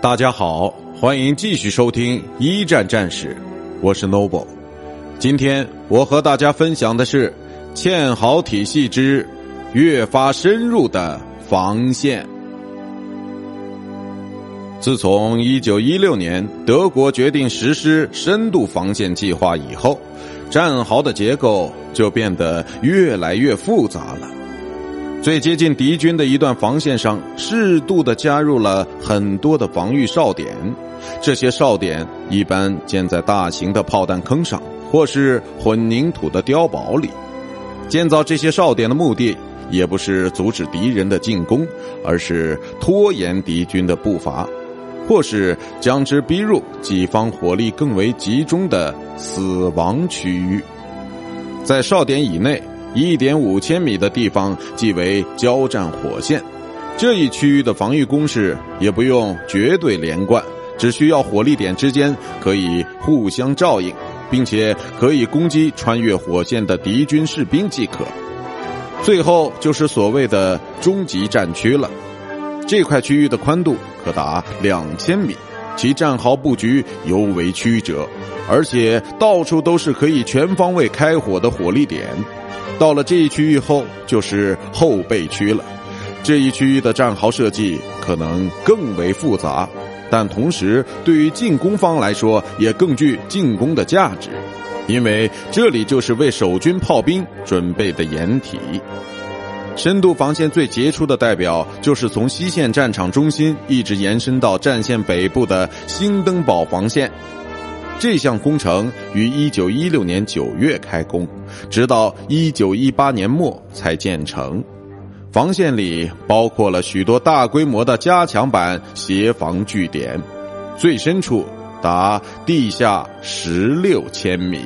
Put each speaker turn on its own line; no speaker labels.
大家好，欢迎继续收听一战战史，我是 Noble。今天我和大家分享的是堑壕体系之越发深入的防线。自从一九一六年德国决定实施深度防线计划以后，战壕的结构就变得越来越复杂了。最接近敌军的一段防线上，适度的加入了很多的防御哨点。这些哨点一般建在大型的炮弹坑上，或是混凝土的碉堡里。建造这些哨点的目的，也不是阻止敌人的进攻，而是拖延敌军的步伐，或是将之逼入己方火力更为集中的死亡区域。在哨点以内。一点五千米的地方即为交战火线，这一区域的防御工事也不用绝对连贯，只需要火力点之间可以互相照应，并且可以攻击穿越火线的敌军士兵即可。最后就是所谓的终极战区了，这块区域的宽度可达两千米，其战壕布局尤为曲折，而且到处都是可以全方位开火的火力点。到了这一区域后，就是后备区了。这一区域的战壕设计可能更为复杂，但同时对于进攻方来说也更具进攻的价值，因为这里就是为守军炮兵准备的掩体。深度防线最杰出的代表就是从西线战场中心一直延伸到战线北部的兴登堡防线。这项工程于一九一六年九月开工，直到一九一八年末才建成。防线里包括了许多大规模的加强版协防据点，最深处达地下十六千米。